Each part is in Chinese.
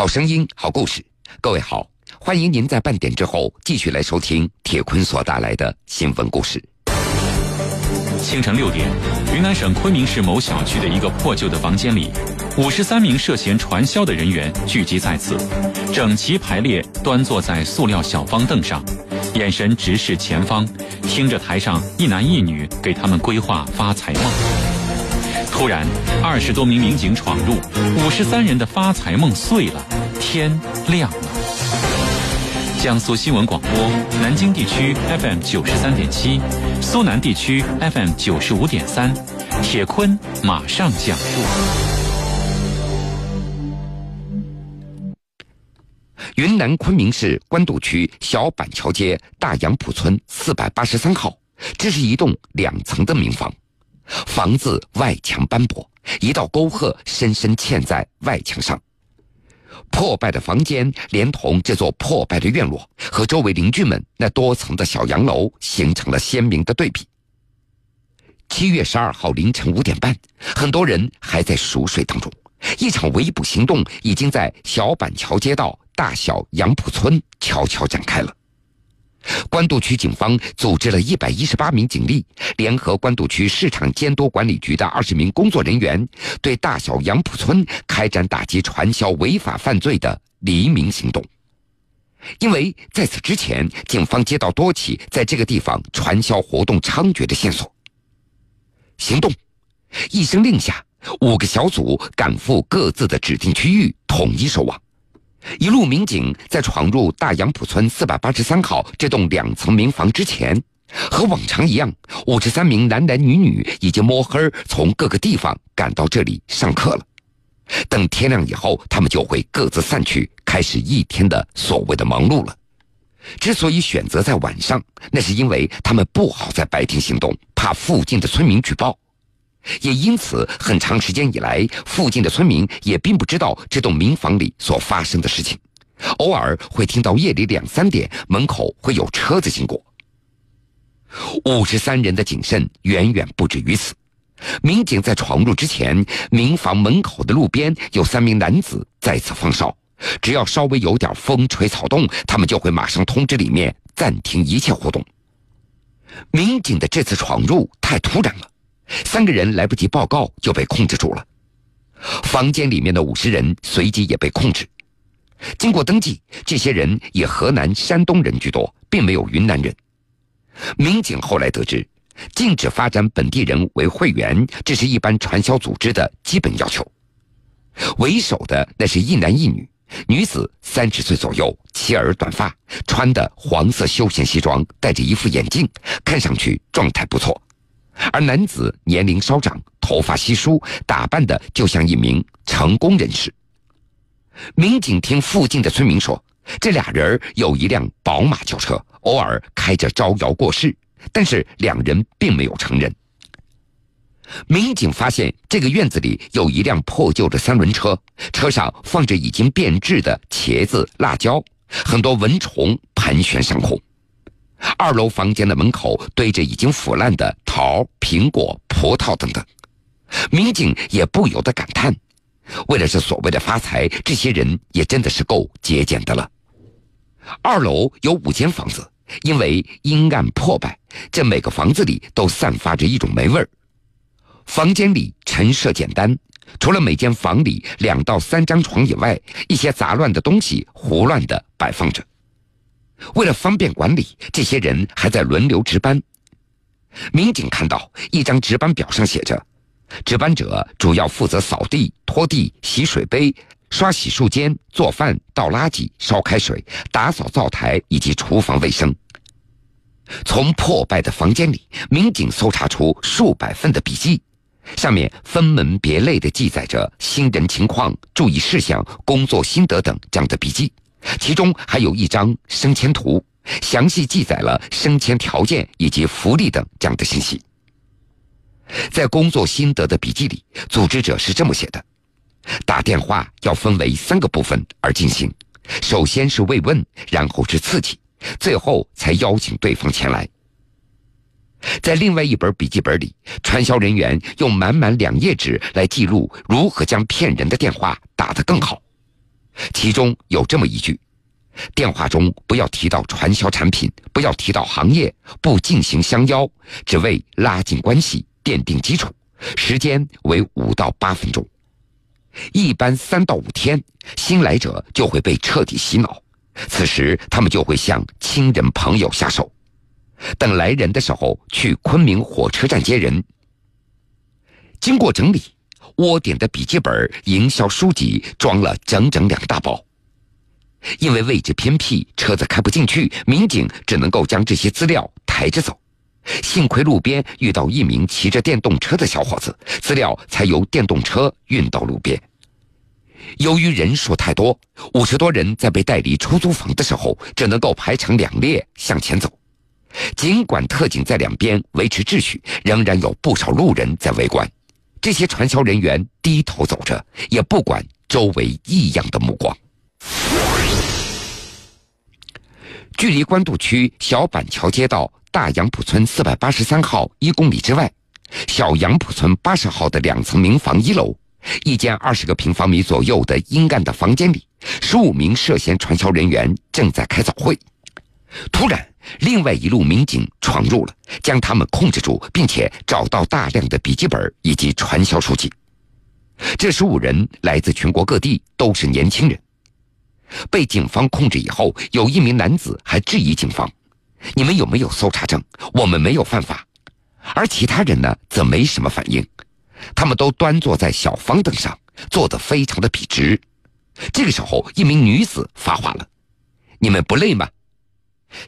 好声音，好故事。各位好，欢迎您在半点之后继续来收听铁坤所带来的新闻故事。清晨六点，云南省昆明市某小区的一个破旧的房间里，五十三名涉嫌传销的人员聚集在此，整齐排列，端坐在塑料小方凳上，眼神直视前方，听着台上一男一女给他们规划发财梦。突然，二十多名民警闯入，五十三人的发财梦碎了，天亮了。江苏新闻广播，南京地区 FM 九十三点七，苏南地区 FM 九十五点三，铁坤马上讲述。云南昆明市官渡区小板桥街大杨浦村四百八十三号，这是一栋两层的民房，房子外墙斑驳，一道沟壑深深嵌在外墙上。破败的房间，连同这座破败的院落和周围邻居们那多层的小洋楼，形成了鲜明的对比。七月十二号凌晨五点半，很多人还在熟睡当中，一场围捕行动已经在小板桥街道大小杨浦村悄悄展开了。官渡区警方组织了一百一十八名警力，联合官渡区市场监督管理局的二十名工作人员，对大小杨浦村开展打击传销违法犯罪的黎明行动。因为在此之前，警方接到多起在这个地方传销活动猖獗的线索。行动，一声令下，五个小组赶赴各自的指定区域，统一收网。一路民警在闯入大杨浦村四百八十三号这栋两层民房之前，和往常一样，五十三名男男女女已经摸黑从各个地方赶到这里上课了。等天亮以后，他们就会各自散去，开始一天的所谓的忙碌了。之所以选择在晚上，那是因为他们不好在白天行动，怕附近的村民举报。也因此，很长时间以来，附近的村民也并不知道这栋民房里所发生的事情。偶尔会听到夜里两三点门口会有车子经过。五十三人的谨慎远远不止于此。民警在闯入之前，民房门口的路边有三名男子在此放哨，只要稍微有点风吹草动，他们就会马上通知里面暂停一切活动。民警的这次闯入太突然了。三个人来不及报告就被控制住了，房间里面的五十人随即也被控制。经过登记，这些人以河南、山东人居多，并没有云南人。民警后来得知，禁止发展本地人为会员，这是一般传销组织的基本要求。为首的那是一男一女，女子三十岁左右，齐耳短发，穿的黄色休闲西装，戴着一副眼镜，看上去状态不错。而男子年龄稍长，头发稀疏，打扮的就像一名成功人士。民警听附近的村民说，这俩人有一辆宝马轿车，偶尔开着招摇过市，但是两人并没有承认。民警发现这个院子里有一辆破旧的三轮车，车上放着已经变质的茄子、辣椒，很多蚊虫盘旋上空。二楼房间的门口堆着已经腐烂的桃、苹果、葡萄等等，民警也不由得感叹：为了这所谓的发财，这些人也真的是够节俭的了。二楼有五间房子，因为阴暗破败，这每个房子里都散发着一种霉味儿。房间里陈设简单，除了每间房里两到三张床以外，一些杂乱的东西胡乱地摆放着。为了方便管理，这些人还在轮流值班。民警看到一张值班表上写着：值班者主要负责扫地、拖地、洗水杯、刷洗漱间、做饭、倒垃圾、烧开水、打扫灶台以及厨房卫生。从破败的房间里，民警搜查出数百份的笔记，上面分门别类地记载着新人情况、注意事项、工作心得等这样的笔记。其中还有一张升迁图，详细记载了升迁条件以及福利等这样的信息。在工作心得的笔记里，组织者是这么写的：打电话要分为三个部分而进行，首先是慰问，然后是刺激，最后才邀请对方前来。在另外一本笔记本里，传销人员用满满两页纸来记录如何将骗人的电话打得更好。其中有这么一句：电话中不要提到传销产品，不要提到行业，不进行相邀，只为拉近关系、奠定基础。时间为五到八分钟，一般三到五天，新来者就会被彻底洗脑。此时，他们就会向亲人朋友下手。等来人的时候，去昆明火车站接人。经过整理，窝点的笔记本、营销书籍装了整整两大包。因为位置偏僻，车子开不进去，民警只能够将这些资料抬着走。幸亏路边遇到一名骑着电动车的小伙子，资料才由电动车运到路边。由于人数太多，五十多人在被带离出租房的时候，只能够排成两列向前走。尽管特警在两边维持秩序，仍然有不少路人在围观。这些传销人员低头走着，也不管周围异样的目光。距离官渡区小板桥街道大杨浦村四百八十三号一公里之外，小杨浦村八十号的两层民房一楼。一间二十个平方米左右的阴暗的房间里，十五名涉嫌传销人员正在开早会。突然，另外一路民警闯入了，将他们控制住，并且找到大量的笔记本以及传销书籍。这十五人来自全国各地，都是年轻人。被警方控制以后，有一名男子还质疑警方：“你们有没有搜查证？我们没有犯法。”而其他人呢，则没什么反应。他们都端坐在小方凳上，坐得非常的笔直。这个时候，一名女子发话了：“你们不累吗？”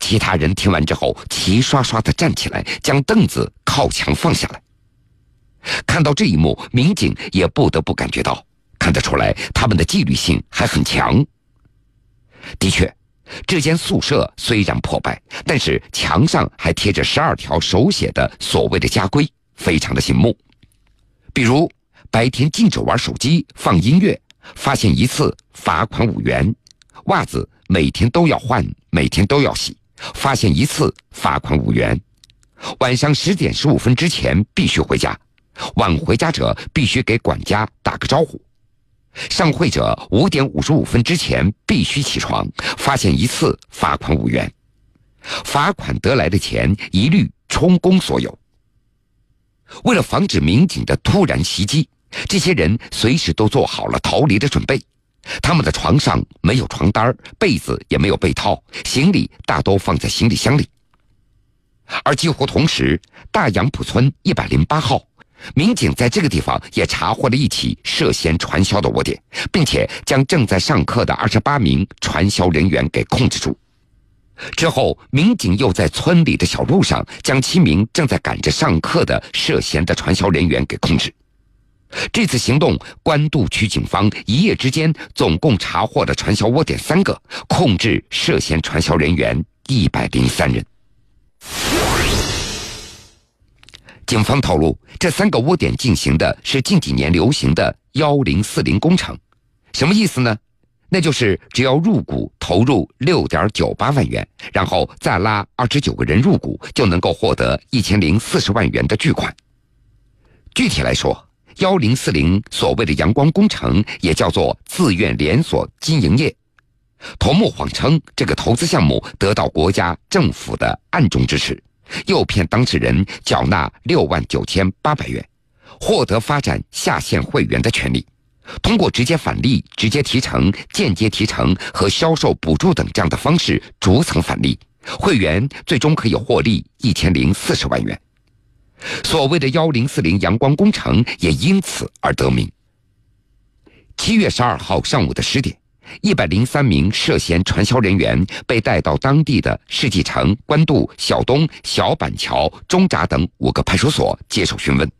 其他人听完之后，齐刷刷的站起来，将凳子靠墙放下来。看到这一幕，民警也不得不感觉到，看得出来他们的纪律性还很强。的确，这间宿舍虽然破败，但是墙上还贴着十二条手写的所谓的家规，非常的醒目。比如，白天禁止玩手机、放音乐，发现一次罚款五元；袜子每天都要换，每天都要洗，发现一次罚款五元；晚上十点十五分之前必须回家，晚回家者必须给管家打个招呼；上会者五点五十五分之前必须起床，发现一次罚款五元，罚款得来的钱一律充公所有。为了防止民警的突然袭击，这些人随时都做好了逃离的准备。他们的床上没有床单被子也没有被套，行李大都放在行李箱里。而几乎同时，大杨浦村一百零八号民警在这个地方也查获了一起涉嫌传销的窝点，并且将正在上课的二十八名传销人员给控制住。之后，民警又在村里的小路上将七名正在赶着上课的涉嫌的传销人员给控制。这次行动，官渡区警方一夜之间总共查获了传销窝点三个，控制涉嫌传销人员一百零三人。警方透露，这三个窝点进行的是近几年流行的“幺零四零”工程，什么意思呢？那就是只要入股投入六点九八万元，然后再拉二十九个人入股，就能够获得一千零四十万元的巨款。具体来说，幺零四零所谓的阳光工程也叫做自愿连锁经营业，头目谎称这个投资项目得到国家政府的暗中支持，诱骗当事人缴纳六万九千八百元，获得发展下线会员的权利。通过直接返利、直接提成、间接提成和销售补助等这样的方式逐层返利，会员最终可以获利一千零四十万元。所谓的“幺零四零阳光工程”也因此而得名。七月十二号上午的十点，一百零三名涉嫌传销人员被带到当地的世纪城、官渡、小东、小板桥、中闸等五个派出所接受询问。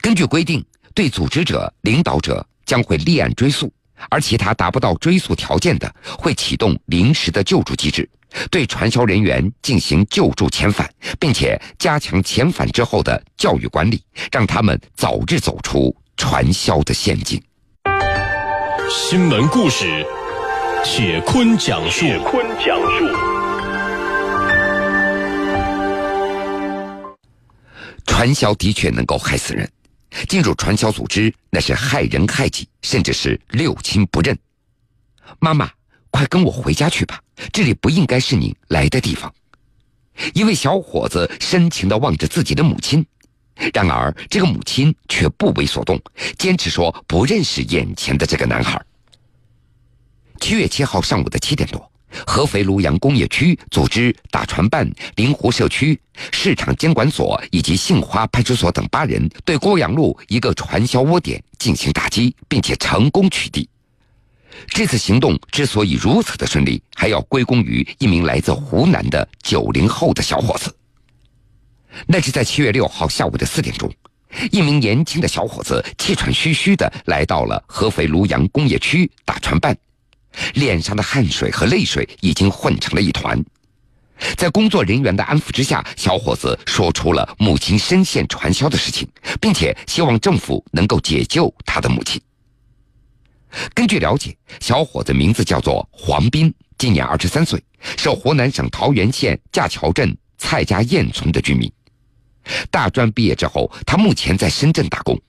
根据规定。对组织者、领导者将会立案追诉，而其他达不到追诉条件的，会启动临时的救助机制，对传销人员进行救助遣返，并且加强遣返之后的教育管理，让他们早日走出传销的陷阱。新闻故事，铁坤讲述。铁坤讲述。传销的确能够害死人。进入传销组织，那是害人害己，甚至是六亲不认。妈妈，快跟我回家去吧，这里不应该是你来的地方。”一位小伙子深情地望着自己的母亲，然而这个母亲却不为所动，坚持说不认识眼前的这个男孩。七月七号上午的七点多，合肥庐阳工业区组织打船办、临湖社区、市场监管所以及杏花派出所等八人，对郭阳路一个传销窝点进行打击，并且成功取缔。这次行动之所以如此的顺利，还要归功于一名来自湖南的九零后的小伙子。那是在七月六号下午的四点钟，一名年轻的小伙子气喘吁吁的来到了合肥庐阳工业区打船办，脸上的汗水和泪水已经混成了一团。在工作人员的安抚之下，小伙子说出了母亲深陷传销的事情，并且希望政府能够解救他的母亲。根据了解，小伙子名字叫做黄斌，今年二十三岁，是湖南省桃源县架桥镇蔡家堰村的居民。大专毕业之后，他目前在深圳打工。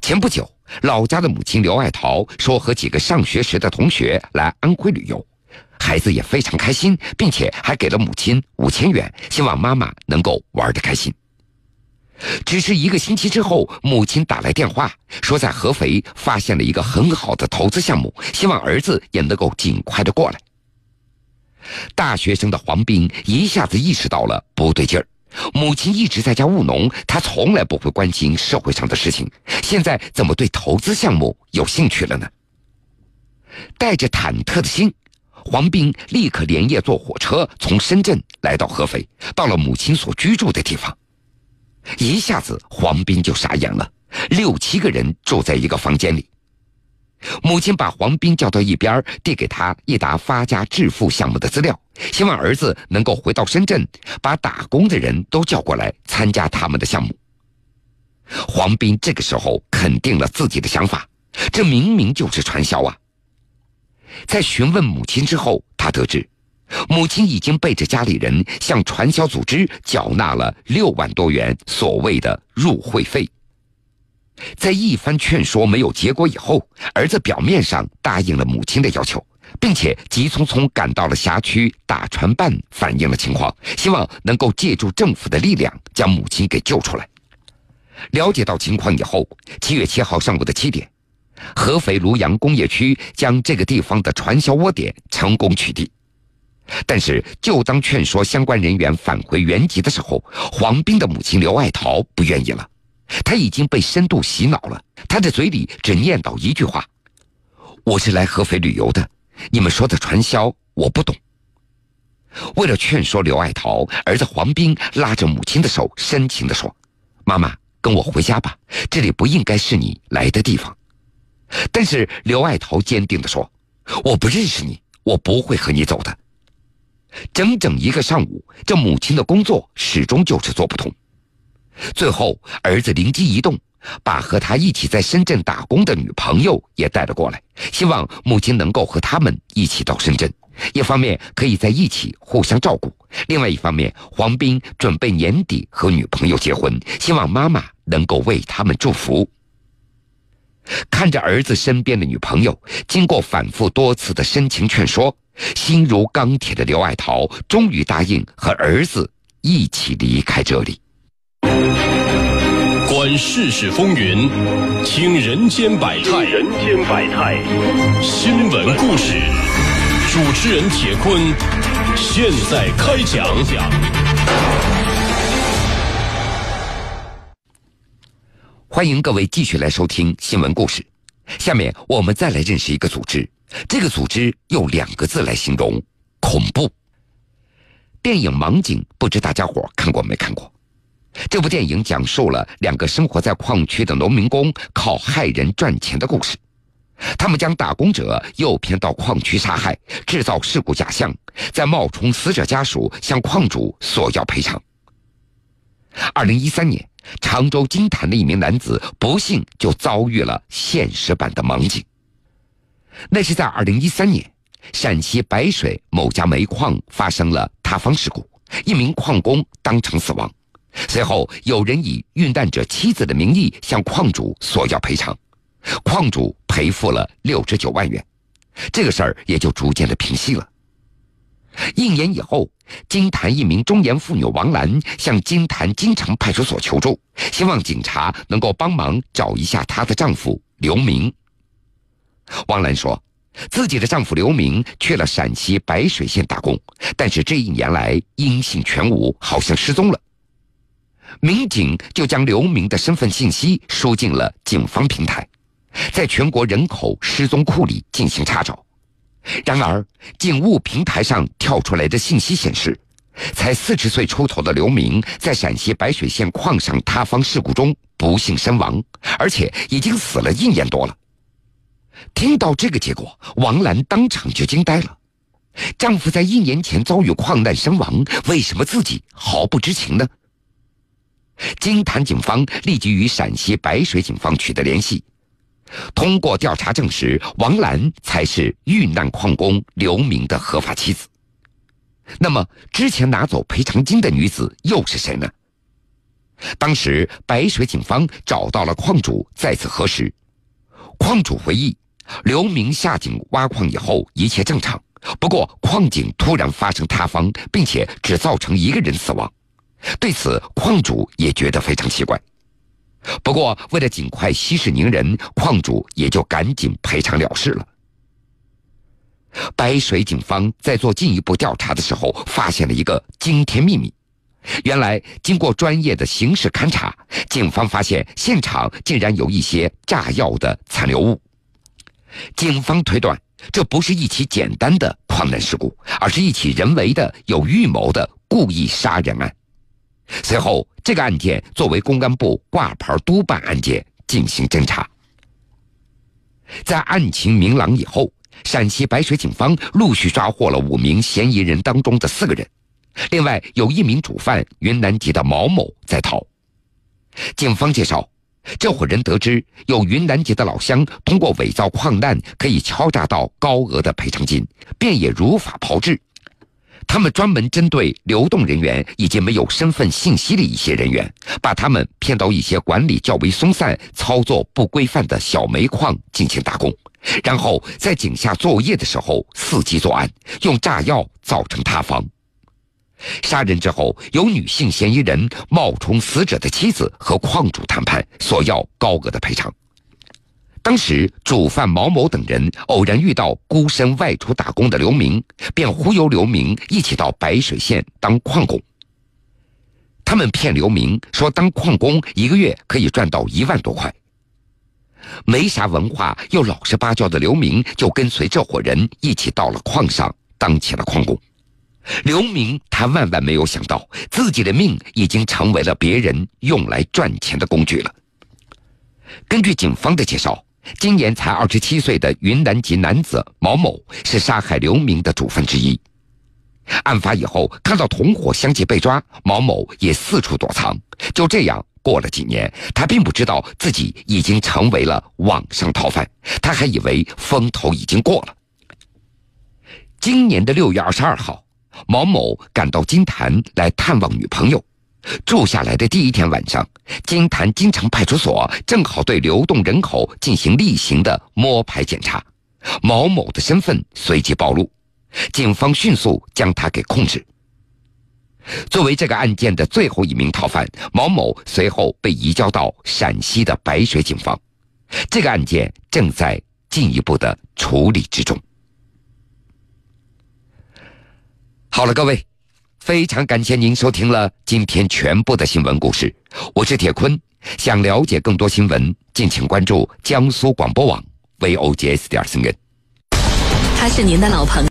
前不久，老家的母亲刘爱桃说和几个上学时的同学来安徽旅游，孩子也非常开心，并且还给了母亲五千元，希望妈妈能够玩得开心。只是一个星期之后，母亲打来电话，说在合肥发现了一个很好的投资项目，希望儿子也能够尽快的过来。大学生的黄斌一下子意识到了不对劲儿，母亲一直在家务农，他从来不会关心社会上的事情，现在怎么对投资项目有兴趣了呢？带着忐忑的心，黄斌立刻连夜坐火车从深圳来到合肥，到了母亲所居住的地方。一下子，黄斌就傻眼了。六七个人住在一个房间里，母亲把黄斌叫到一边，递给他一沓发家致富项目的资料，希望儿子能够回到深圳，把打工的人都叫过来参加他们的项目。黄斌这个时候肯定了自己的想法，这明明就是传销啊！在询问母亲之后，他得知。母亲已经背着家里人向传销组织缴纳了六万多元所谓的入会费。在一番劝说没有结果以后，儿子表面上答应了母亲的要求，并且急匆匆赶到了辖区打船办反映了情况，希望能够借助政府的力量将母亲给救出来。了解到情况以后，七月七号上午的七点，合肥庐阳工业区将这个地方的传销窝点成功取缔。但是，就当劝说相关人员返回原籍的时候，黄斌的母亲刘爱桃不愿意了。他已经被深度洗脑了，他的嘴里只念叨一句话：“我是来合肥旅游的，你们说的传销我不懂。”为了劝说刘爱桃，儿子黄斌拉着母亲的手，深情地说：“妈妈，跟我回家吧，这里不应该是你来的地方。”但是刘爱桃坚定地说：“我不认识你，我不会和你走的。”整整一个上午，这母亲的工作始终就是做不通。最后，儿子灵机一动，把和他一起在深圳打工的女朋友也带了过来，希望母亲能够和他们一起到深圳。一方面可以在一起互相照顾，另外一方面，黄斌准备年底和女朋友结婚，希望妈妈能够为他们祝福。看着儿子身边的女朋友，经过反复多次的深情劝说。心如钢铁的刘爱桃终于答应和儿子一起离开这里。观世事风云，听人间百态。人间百态，新闻故事，主持人铁坤现在开讲。欢迎各位继续来收听新闻故事。下面我们再来认识一个组织。这个组织用两个字来形容：恐怖。电影《盲井》，不知大家伙看过没看过？这部电影讲述了两个生活在矿区的农民工靠害人赚钱的故事。他们将打工者诱骗到矿区杀害，制造事故假象，再冒充死者家属向矿主索要赔偿。二零一三年，常州金坛的一名男子不幸就遭遇了现实版的盲井。那是在二零一三年，陕西白水某家煤矿发生了塌方事故，一名矿工当场死亡。随后，有人以遇难者妻子的名义向矿主索要赔偿，矿主赔付了六十九万元。这个事儿也就逐渐的平息了。一年以后，金坛一名中年妇女王兰向金坛金城派出所求助，希望警察能够帮忙找一下她的丈夫刘明。王兰说，自己的丈夫刘明去了陕西白水县打工，但是这一年来音信全无，好像失踪了。民警就将刘明的身份信息输进了警方平台，在全国人口失踪库里进行查找。然而，警务平台上跳出来的信息显示，才四十岁出头的刘明在陕西白水县矿上塌方事故中不幸身亡，而且已经死了一年多了。听到这个结果，王兰当场就惊呆了。丈夫在一年前遭遇矿难身亡，为什么自己毫不知情呢？金坛警方立即与陕西白水警方取得联系。通过调查证实，王兰才是遇难矿工刘明的合法妻子。那么，之前拿走赔偿金的女子又是谁呢？当时，白水警方找到了矿主，再次核实。矿主回忆，刘明下井挖矿以后一切正常，不过矿井突然发生塌方，并且只造成一个人死亡。对此，矿主也觉得非常奇怪。不过，为了尽快息事宁人，矿主也就赶紧赔偿了事了。白水警方在做进一步调查的时候，发现了一个惊天秘密：原来，经过专业的刑事勘查，警方发现现场竟然有一些炸药的残留物。警方推断，这不是一起简单的矿难事故，而是一起人为的、有预谋的故意杀人案。随后，这个案件作为公安部挂牌督办案件进行侦查。在案情明朗以后，陕西白水警方陆续抓获了五名嫌疑人当中的四个人，另外有一名主犯云南籍的毛某在逃。警方介绍，这伙人得知有云南籍的老乡通过伪造矿难可以敲诈到高额的赔偿金，便也如法炮制。他们专门针对流动人员以及没有身份信息的一些人员，把他们骗到一些管理较为松散、操作不规范的小煤矿进行打工，然后在井下作业的时候伺机作案，用炸药造成塌方。杀人之后，有女性嫌疑人冒充死者的妻子和矿主谈判，索要高额的赔偿。当时，主犯毛某等人偶然遇到孤身外出打工的刘明，便忽悠刘明一起到白水县当矿工。他们骗刘明说，当矿工一个月可以赚到一万多块。没啥文化又老实巴交的刘明，就跟随这伙人一起到了矿上当起了矿工。刘明他万万没有想到，自己的命已经成为了别人用来赚钱的工具了。根据警方的介绍。今年才二十七岁的云南籍男子毛某是杀害刘明的主犯之一。案发以后，看到同伙相继被抓，毛某也四处躲藏。就这样过了几年，他并不知道自己已经成为了网上逃犯，他还以为风头已经过了。今年的六月二十二号，毛某赶到金坛来探望女朋友。住下来的第一天晚上，金坛金城派出所正好对流动人口进行例行的摸排检查，毛某的身份随即暴露，警方迅速将他给控制。作为这个案件的最后一名逃犯，毛某随后被移交到陕西的白水警方，这个案件正在进一步的处理之中。好了，各位。非常感谢您收听了今天全部的新闻故事，我是铁坤。想了解更多新闻，敬请关注江苏广播网 vogs 点 cn。他是您的老朋。